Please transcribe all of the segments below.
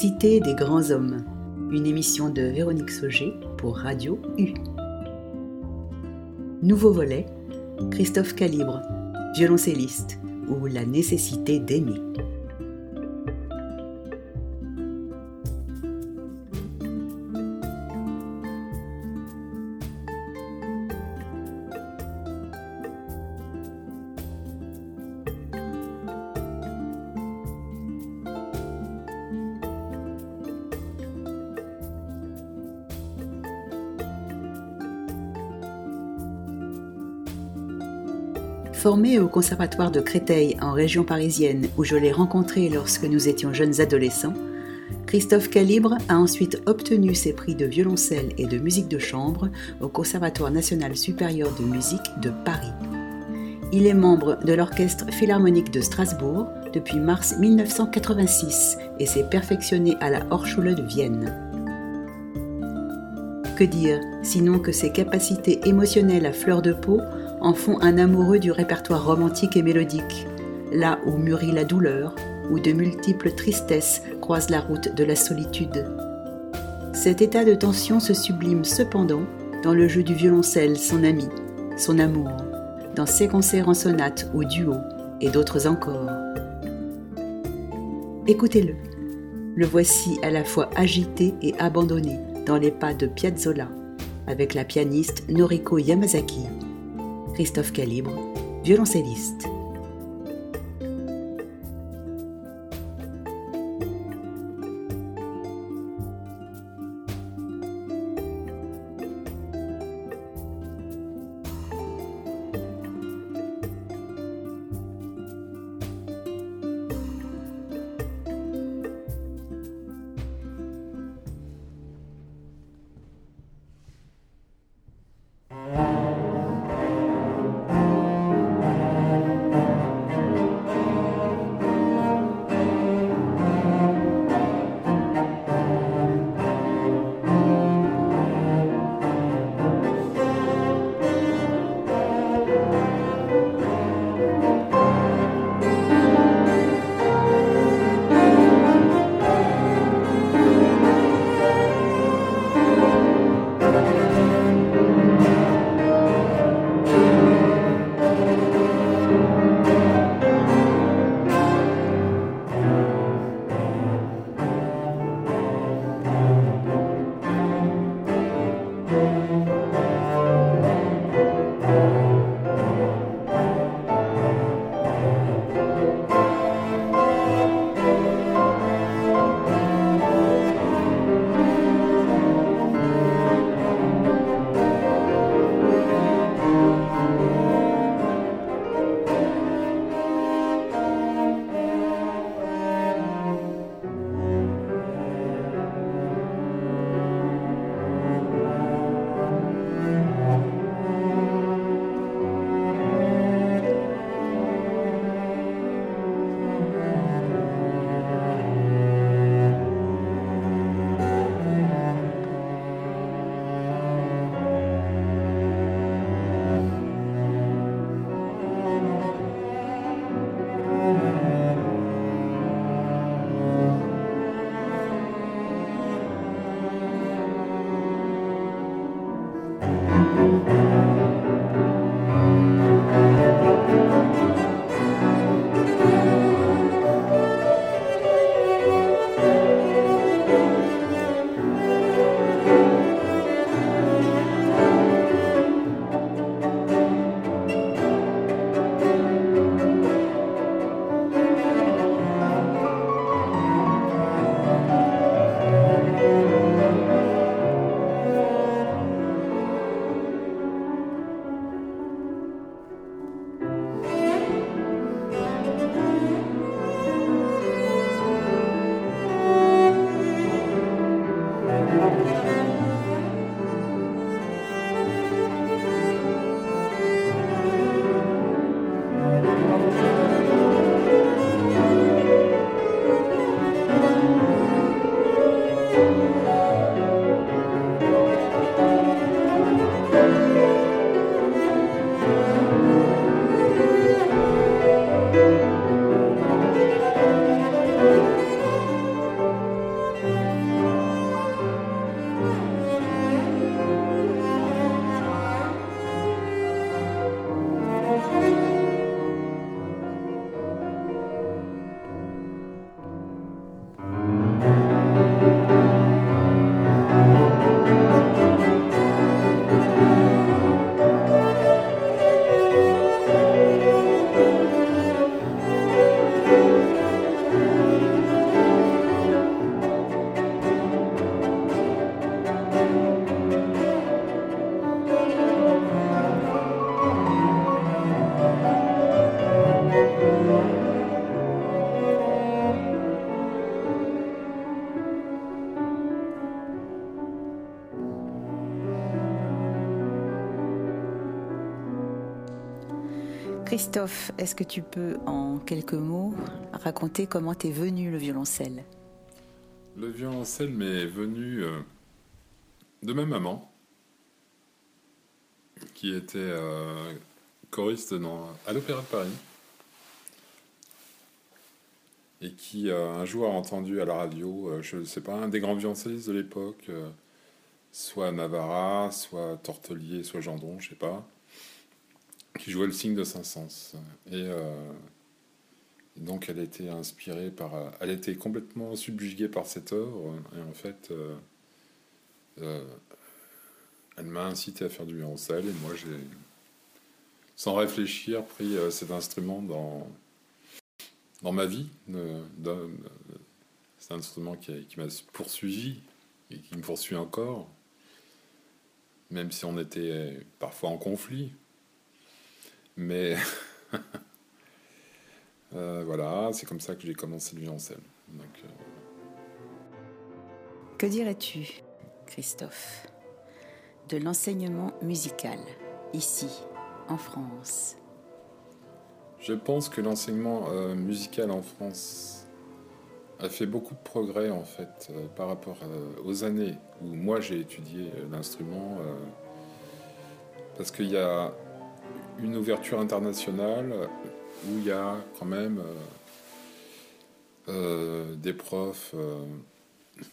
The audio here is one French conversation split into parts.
Cité des grands hommes, une émission de Véronique Sauger pour Radio U. Nouveau volet, Christophe Calibre, violoncelliste, ou la nécessité d'aimer. Au Conservatoire de Créteil en région parisienne où je l'ai rencontré lorsque nous étions jeunes adolescents, Christophe Calibre a ensuite obtenu ses prix de violoncelle et de musique de chambre au Conservatoire national supérieur de musique de Paris. Il est membre de l'Orchestre philharmonique de Strasbourg depuis mars 1986 et s'est perfectionné à la Hochschule de Vienne. Que dire, sinon que ses capacités émotionnelles à fleur de peau en font un amoureux du répertoire romantique et mélodique, là où mûrit la douleur, où de multiples tristesses croisent la route de la solitude. Cet état de tension se sublime cependant dans le jeu du violoncelle, son ami, son amour, dans ses concerts en sonate ou duo, et d'autres encore. Écoutez-le. Le voici à la fois agité et abandonné dans les pas de Piazzolla, avec la pianiste Noriko Yamazaki. Christophe Calibre, violoncelliste. Christophe, est-ce que tu peux en quelques mots raconter comment t'es venu le violoncelle? Le violoncelle m'est venu euh, de ma maman, qui était euh, choriste à l'Opéra de Paris, et qui euh, un jour a entendu à la radio, je ne sais pas, un des grands violoncellistes de l'époque, soit Navarra, soit Tortelier, soit Gendron, je sais pas qui jouait le signe de Saint-Saëns. Euh, et, donc elle a été inspirée par... Elle a complètement subjuguée par cette œuvre. Et en fait, euh, euh, elle m'a incité à faire du violoncelle. Et moi, j'ai, sans réfléchir, pris cet instrument dans, dans ma vie. C'est un instrument qui, qui m'a poursuivi et qui me poursuit encore. Même si on était parfois en conflit. Mais euh, voilà, c'est comme ça que j'ai commencé le violoncelle. Donc, euh, Que dirais-tu, Christophe, de l'enseignement musical ici, en France? Je pense que l'enseignement euh, musical en France a fait beaucoup de progrès en fait par rapport aux années où moi j'ai étudié l'instrument parce qu'il y a une ouverture internationale où il y a quand même euh, euh, des profs euh,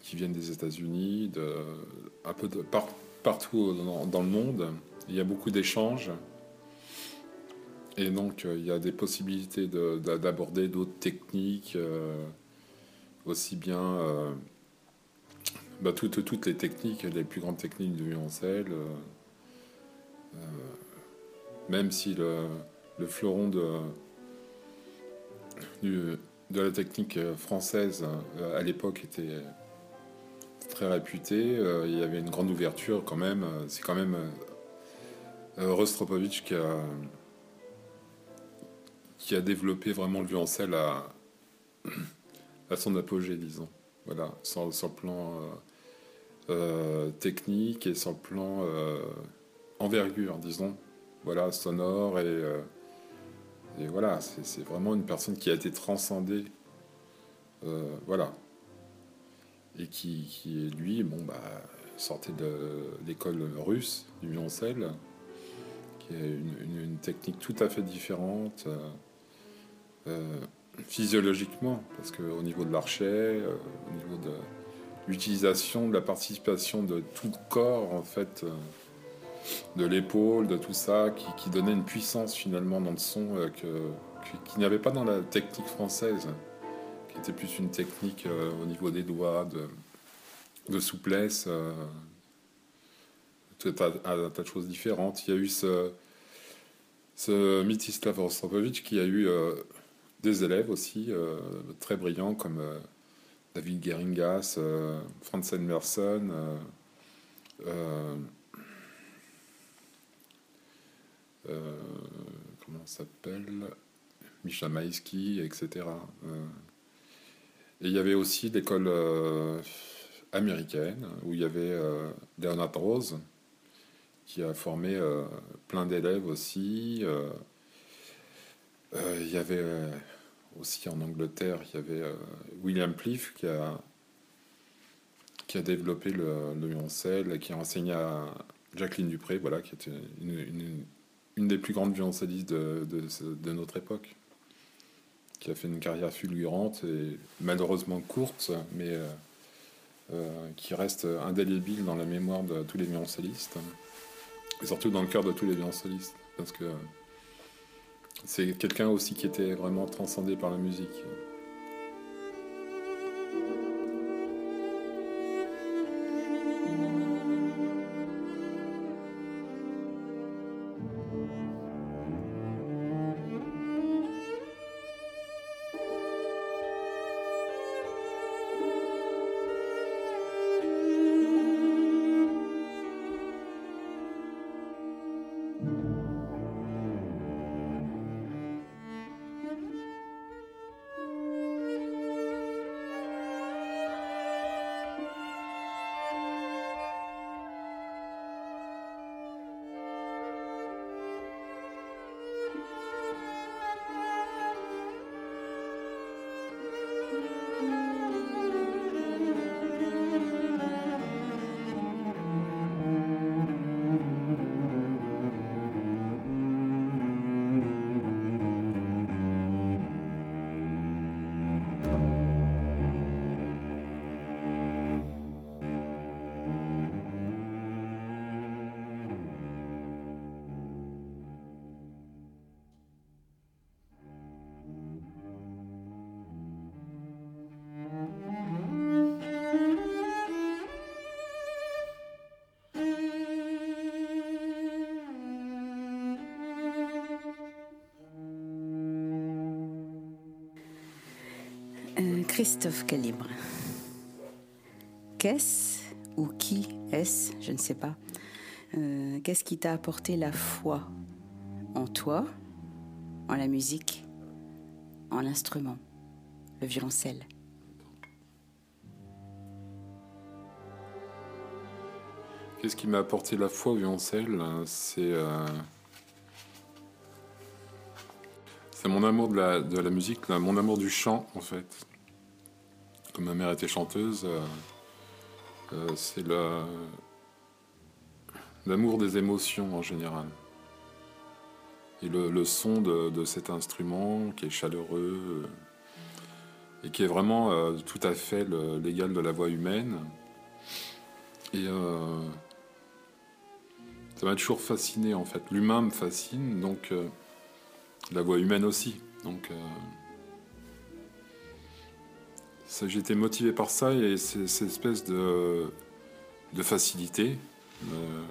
qui viennent des États-Unis, de, partout dans, le monde. Il y a beaucoup d'échanges. Et donc, il y a des possibilités d'aborder d'autres techniques, aussi bien bah, toutes, toutes, les techniques, les plus grandes techniques de violoncelle même si le, fleuron de, la technique française euh, à l'époque était très réputé, euh, il y avait une grande ouverture quand même. C'est quand même euh, Rostropovitch qui a, développé vraiment le violoncelle à, à son apogée, disons. Voilà, sur, le plan technique et sur le plan envergure, disons voilà, sonore et, euh, voilà, c'est vraiment une personne qui a été transcendée, euh, voilà, et qui, qui, lui, bon bah, sortait de l'école russe du violoncelle, qui est une, technique tout à fait différente. Euh, physiologiquement, parce qu'au niveau de l'archet, au niveau de l'utilisation, de la participation de tout le corps, en fait, de l'épaule, de tout ça, qui, donnait une puissance finalement dans le son euh, que, qu'il n'y avait pas dans la technique française, qui était plus une technique euh, au niveau des doigts, de, souplesse, euh, tout un, tas de choses différentes. Il y a eu ce, ce Mitislav qui a eu des élèves aussi très brillants comme David Geringas, Franz Emerson. Euh, comment s'appelle Misha Maïski, etc. Euh, et il y avait aussi l'école euh, américaine où il y avait Leonard Rose qui a formé plein d'élèves aussi. il y avait aussi en Angleterre, il y avait William Pliff qui a, qui a développé le, le et qui a enseigné à Jacqueline Dupré, voilà, qui était une des plus grandes violoncellistes de, notre époque, qui a fait une carrière fulgurante et malheureusement courte, mais euh, euh, qui reste indélébile dans la mémoire de tous les violoncellistes, et surtout dans le cœur de tous les violoncellistes, parce que c'est quelqu'un aussi qui était vraiment transcendé par la musique. Christophe Calibre. Qu'est-ce ou qui est-ce, je ne sais pas, euh, qu'est-ce qui t'a apporté la foi en toi, en la musique, en l'instrument, le violoncelle? Qu'est-ce qui m'a apporté la foi au violoncelle C'est euh, c'est mon amour de la musique, mon amour du chant en fait. Comme ma mère était chanteuse, euh, euh, c'est l'amour des émotions en général. Et le, son de, cet instrument qui est chaleureux et qui est vraiment tout à fait l'égal de la voix humaine. Et ça m'a toujours fasciné en fait. L'humain me fascine, donc euh, la voix humaine aussi. Donc euh, j'ai été motivé par ça et cette espèce de, facilité euh,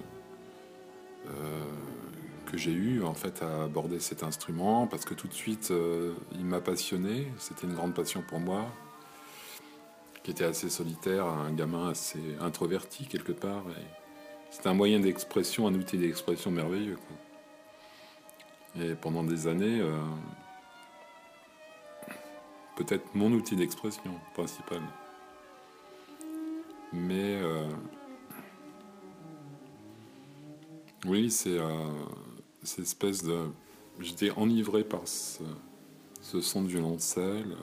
que j'ai eu en fait à aborder cet instrument parce que tout de suite il m'a passionné. C'était une grande passion pour moi qui était assez solitaire, un gamin assez introverti quelque part. C'est un moyen d'expression, un outil d'expression merveilleux. Et pendant des années, euh, peut-être mon outil d'expression principal. Mais euh, oui, c'est euh, cette espèce de. J'étais enivré par ce, ce, son de violoncelle.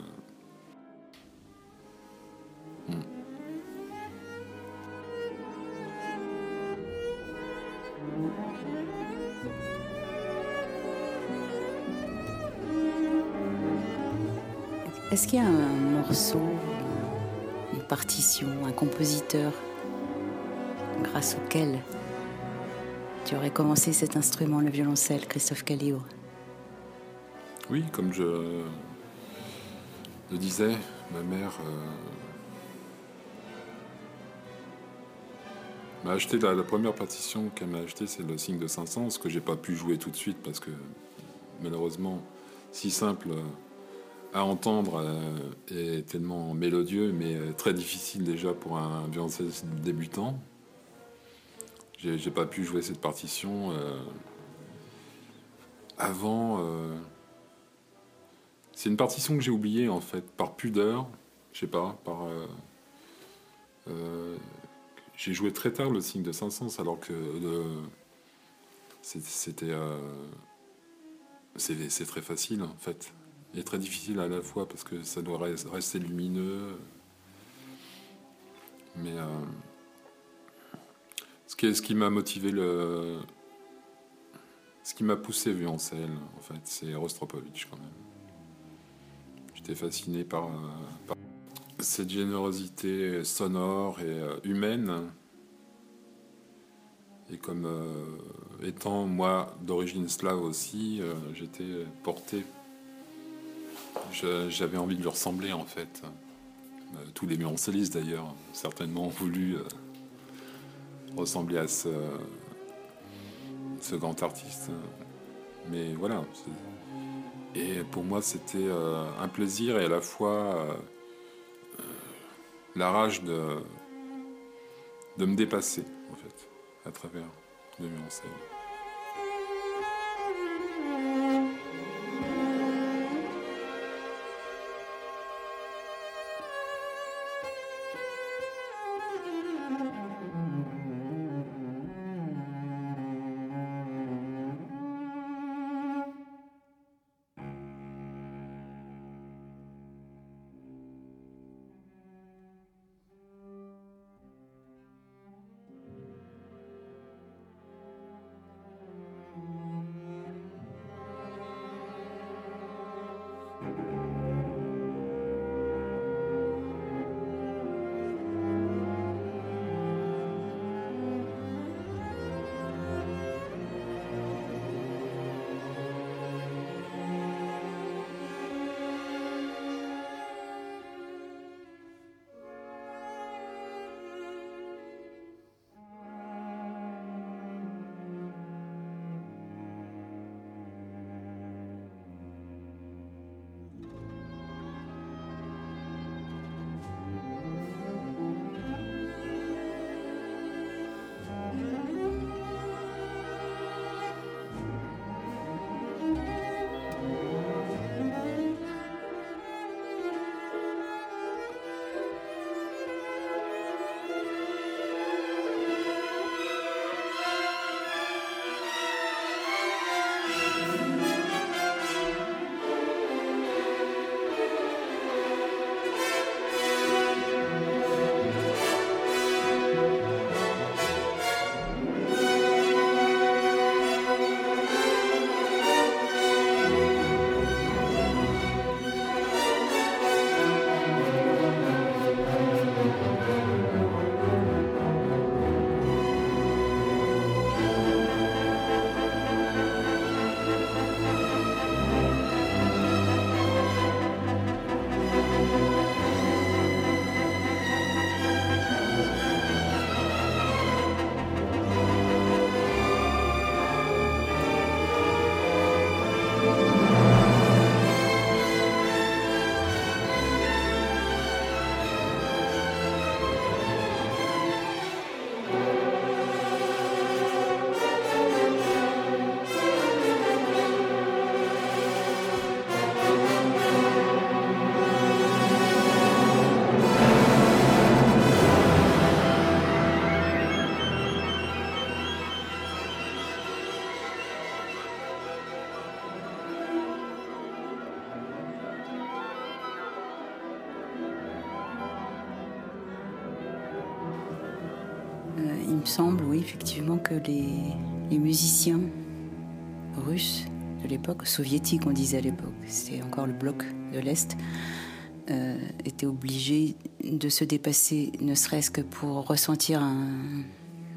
Est-ce qu'il y a un morceau, une partition, un compositeur grâce auquel tu aurais commencé cet instrument, le violoncelle, Christophe Calibre Oui, comme je le disais, ma mère euh, m'a acheté la, première partition qu'elle m'a acheté, c'est le signe de 500, ce que j'ai pas pu jouer tout de suite parce que malheureusement, si simple à entendre euh, et tellement mélodieux, mais euh, très difficile déjà pour un violoncelliste débutant. J'ai pas pu jouer cette partition euh, avant. C'est une partition que j'ai oubliée en fait, par pudeur, je sais pas, par. j'ai joué très tard le signe de Saint-Saëns alors que c'était. c'est très facile en fait est très difficile à la fois parce que ça doit rester lumineux. Mais euh, ce qui, ce qui m'a motivé le. Ce qui m'a poussé Viancel, en fait, c'est Rostropovitch quand même. J'étais fasciné par, euh, cette générosité sonore et euh, humaine. Et comme étant moi d'origine slave aussi, j'étais porté j'avais envie de lui ressembler en fait. Euh, tous les violoncellistes d'ailleurs, certainement ont voulu euh, ressembler à ce, grand artiste. Mais voilà. Et pour moi, c'était euh, un plaisir et à la fois la rage de, me dépasser, en fait, à travers le violoncelle. Effectivement, que les, les musiciens russes de l'époque, soviétiques on disait à l'époque, c'était encore le bloc de l'Est, euh, étaient obligés de se dépasser, ne serait-ce que pour ressentir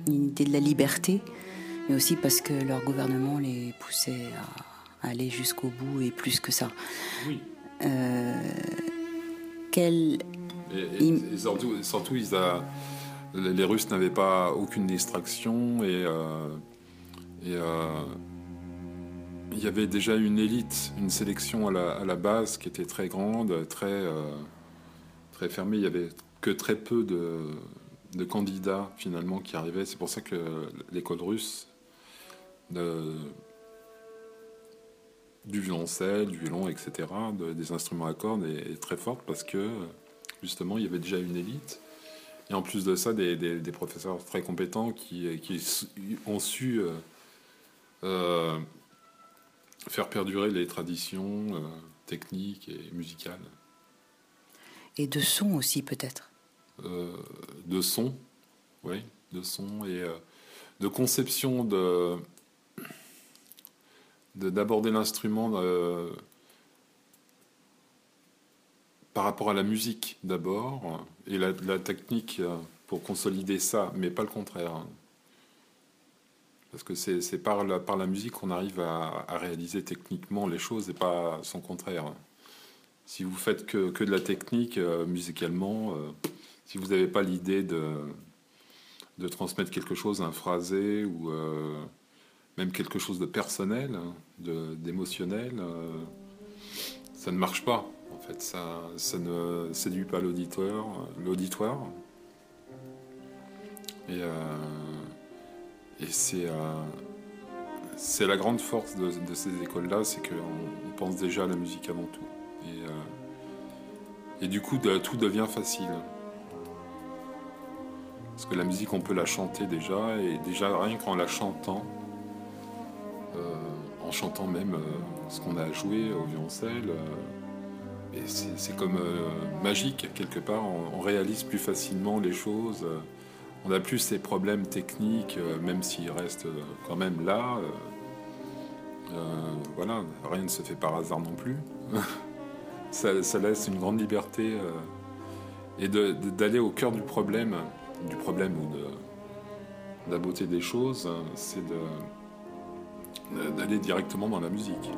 une idée de la liberté, mais aussi parce que leur gouvernement les poussait à, aller jusqu'au bout et plus que ça. Oui. Euh, quel... et, surtout, ils a... les Russes n'avaient pas aucune distraction et, euh, et il y avait déjà une élite, une sélection à la, base qui était très grande, très, euh, très fermée. Il y avait que très peu de, candidats finalement qui arrivaient. C'est pour ça que l'école russe du violoncelle, du violon, etc., des instruments à cordes est, très forte parce que justement il y avait déjà une élite. Et en plus de ça, des, professeurs très compétents qui, ont su euh, euh, faire perdurer les traditions euh, techniques et musicales. Et de son aussi peut-être De son, oui, de son et de conception de d'aborder l'instrument par rapport à la musique d'abord et la, technique pour consolider ça, mais pas le contraire. Parce que c'est par la, musique qu'on arrive à, réaliser techniquement les choses et pas son contraire. Si vous faites que, de la technique euh, musicalement, euh, si vous n'avez pas l'idée de, transmettre quelque chose, un phrasé ou euh, même quelque chose de personnel, d'émotionnel, ça ne marche pas. En fait, ça, ça ne séduit pas l'auditeur, l'auditoire. Et et c'est euh, c'est la grande force de, ces écoles-là, c'est qu'on pense déjà à la musique avant tout. Et, euh, et du coup, tout devient facile. Parce que la musique, on peut la chanter déjà, et déjà rien qu'en la chantant, euh, en chantant même ce qu'on a joué au violoncelle, c'est comme magique quelque part, on, réalise plus facilement les choses on n'a plus ces problèmes techniques, euh, même s'ils restent euh, quand même là. Euh, voilà, rien ne se fait par hasard non plus. ça, laisse une grande liberté et d'aller au cœur du problème, du problème ou de, la beauté des choses, c'est d'aller directement dans la musique.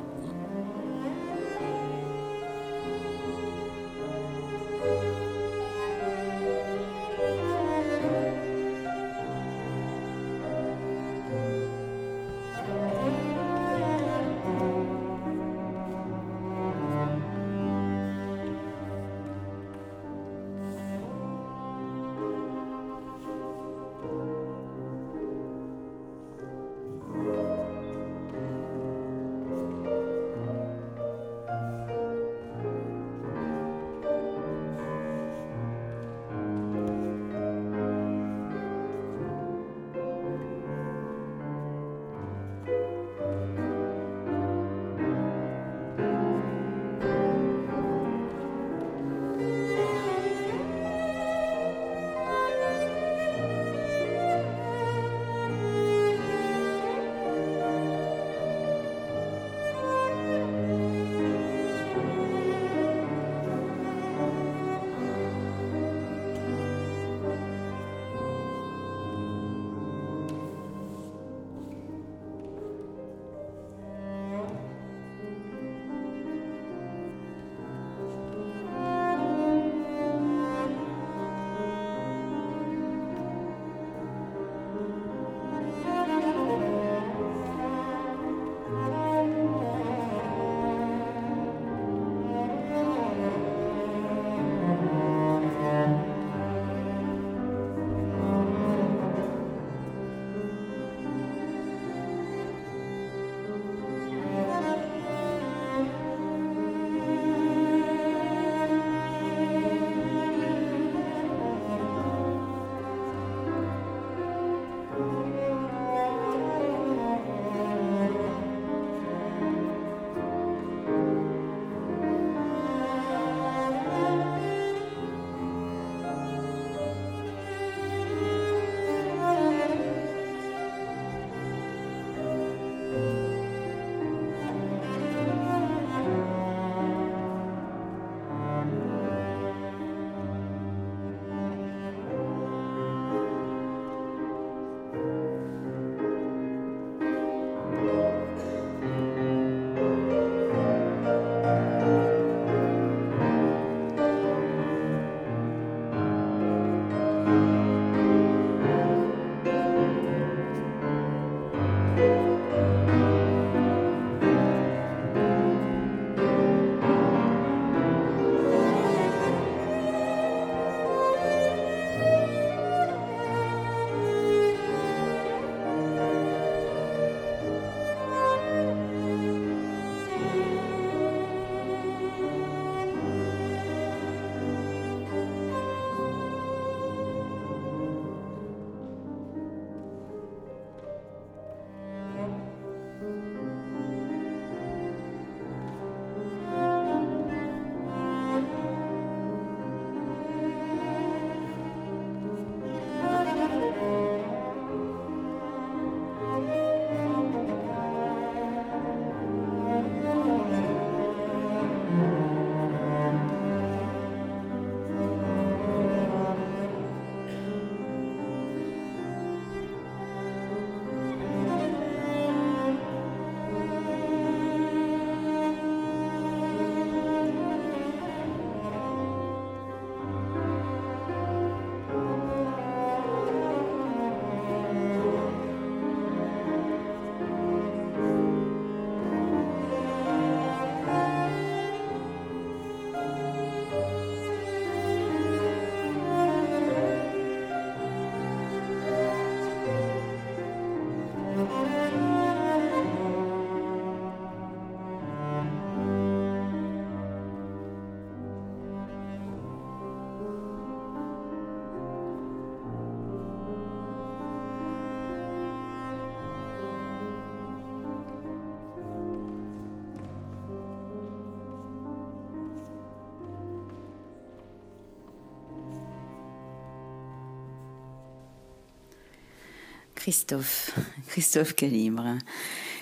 Christophe, Christophe Calibre,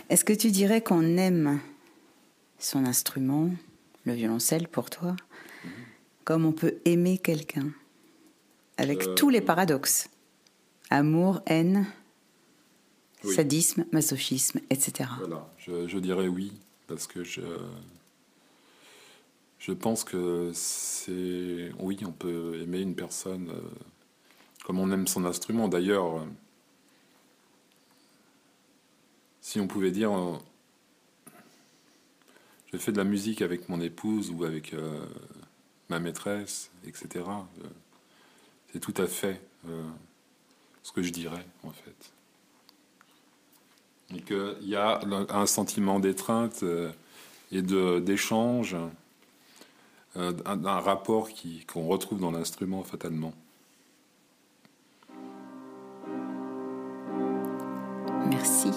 est-ce que tu dirais qu'on aime son instrument, le violoncelle pour toi, comme on peut aimer quelqu'un, avec euh, tous les paradoxes? Amour, haine, sadisme, masochisme, etc. Voilà, je, dirais oui, parce que je, je pense que c'est. Oui, on peut aimer une personne euh, comme on aime son instrument. D'ailleurs, si on pouvait dire. Euh, je fais de la musique avec mon épouse ou avec euh, ma maîtresse, etc. c'est tout à fait ce que je dirais, en fait et qu'il y a un sentiment d'étreinte euh, et d'échange, euh, un, rapport qu'on retrouve dans l'instrument fatalement. Merci.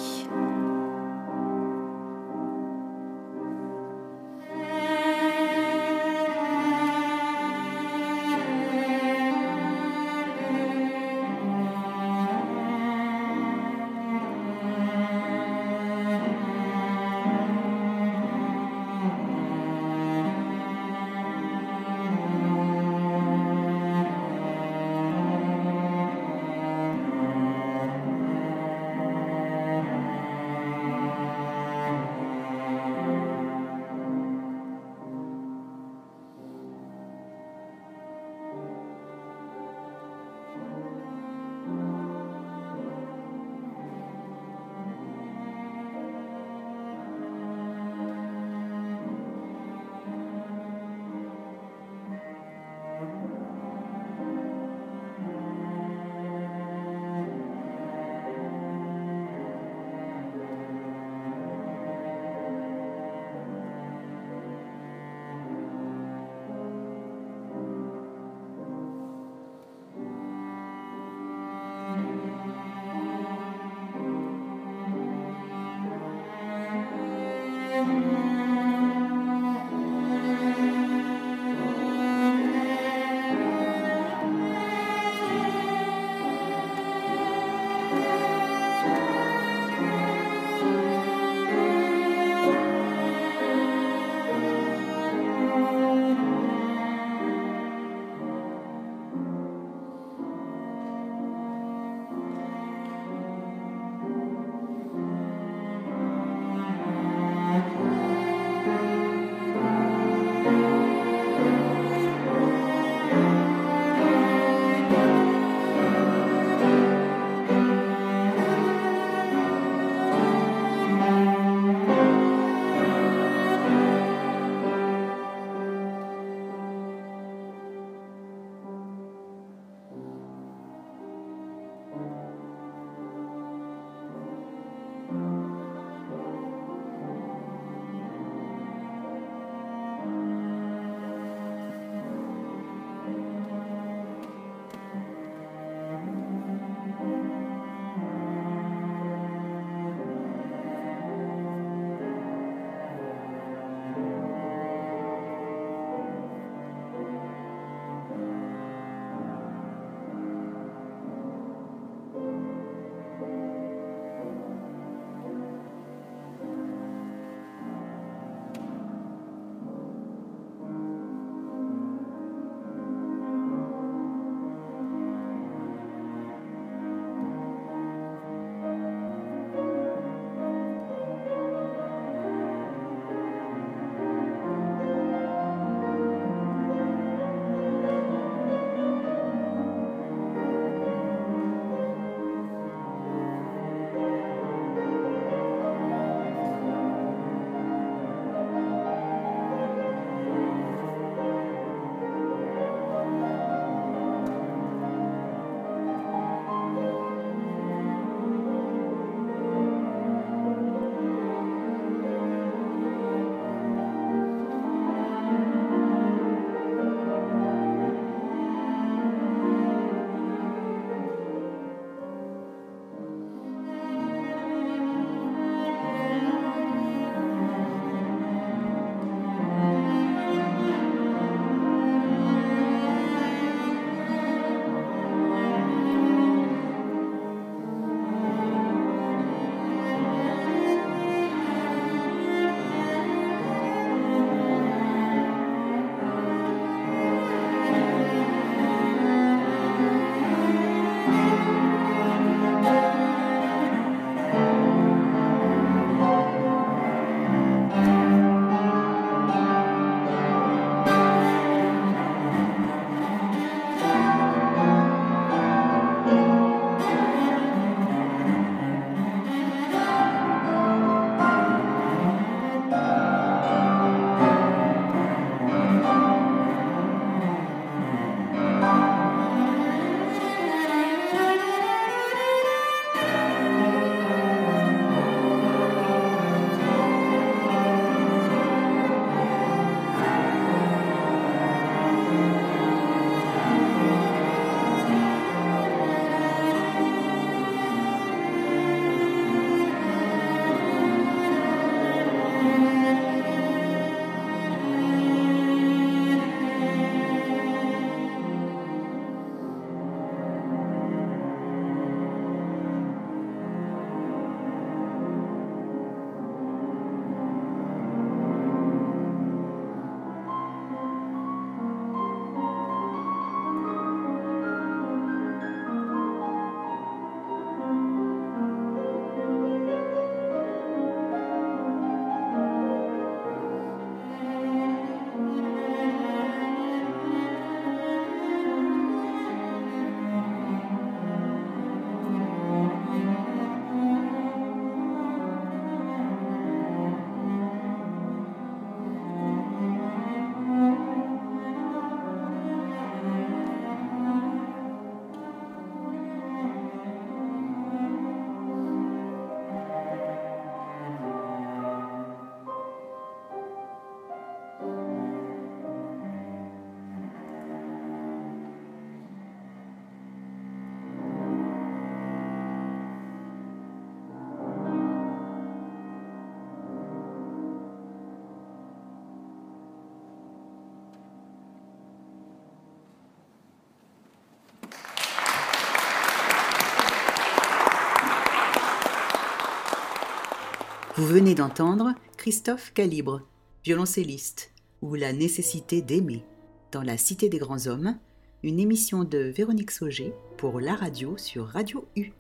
Vous venez d'entendre Christophe Calibre, violoncelliste, ou La nécessité d'aimer, dans la Cité des grands hommes, une émission de Véronique Sauger pour la radio sur Radio U.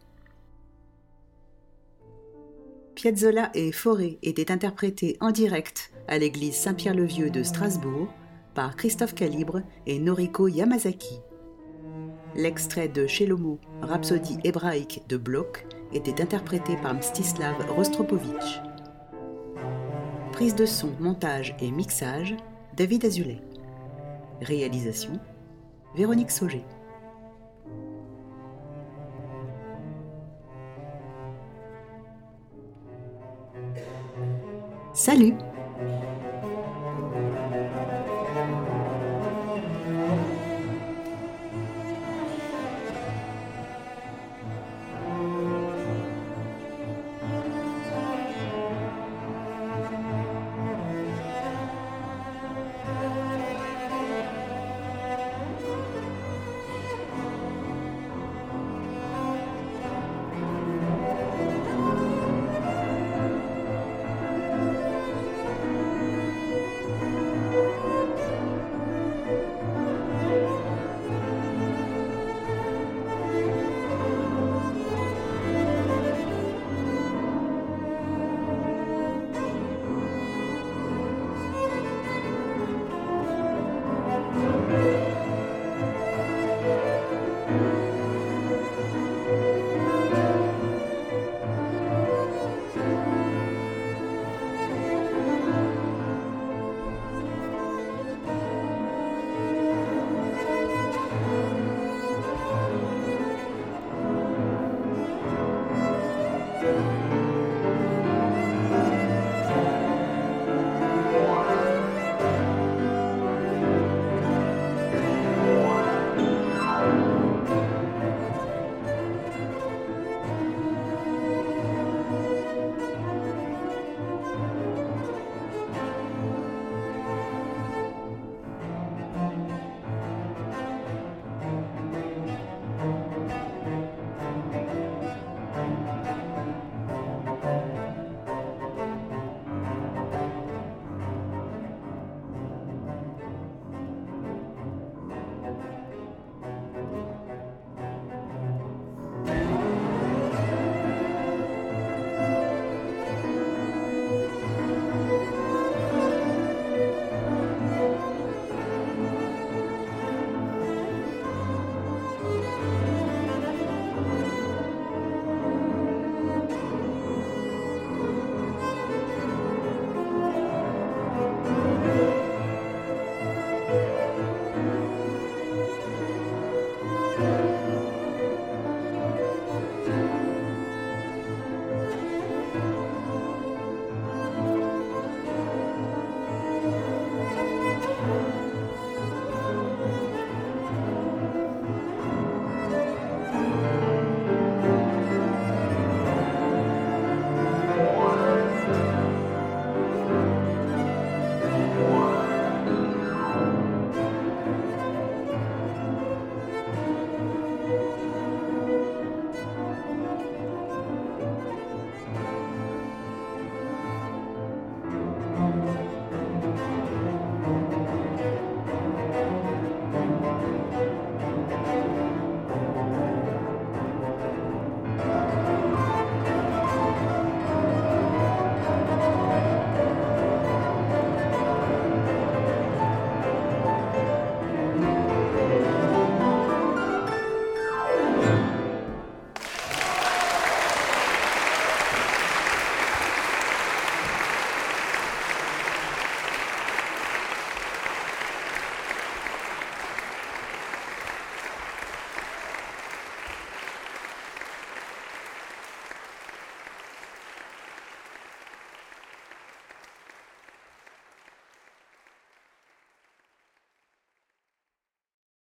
Piazzolla et Forêt étaient interprétés en direct à l'église Saint-Pierre-le-Vieux de Strasbourg par Christophe Calibre et Noriko Yamazaki. L'extrait de Shelomo, Rhapsodie hébraïque de Bloch, était interprété par Mstislav Rostropovitch. Prise de son, montage et mixage, David Azulet. Réalisation, Véronique Sauger. Salut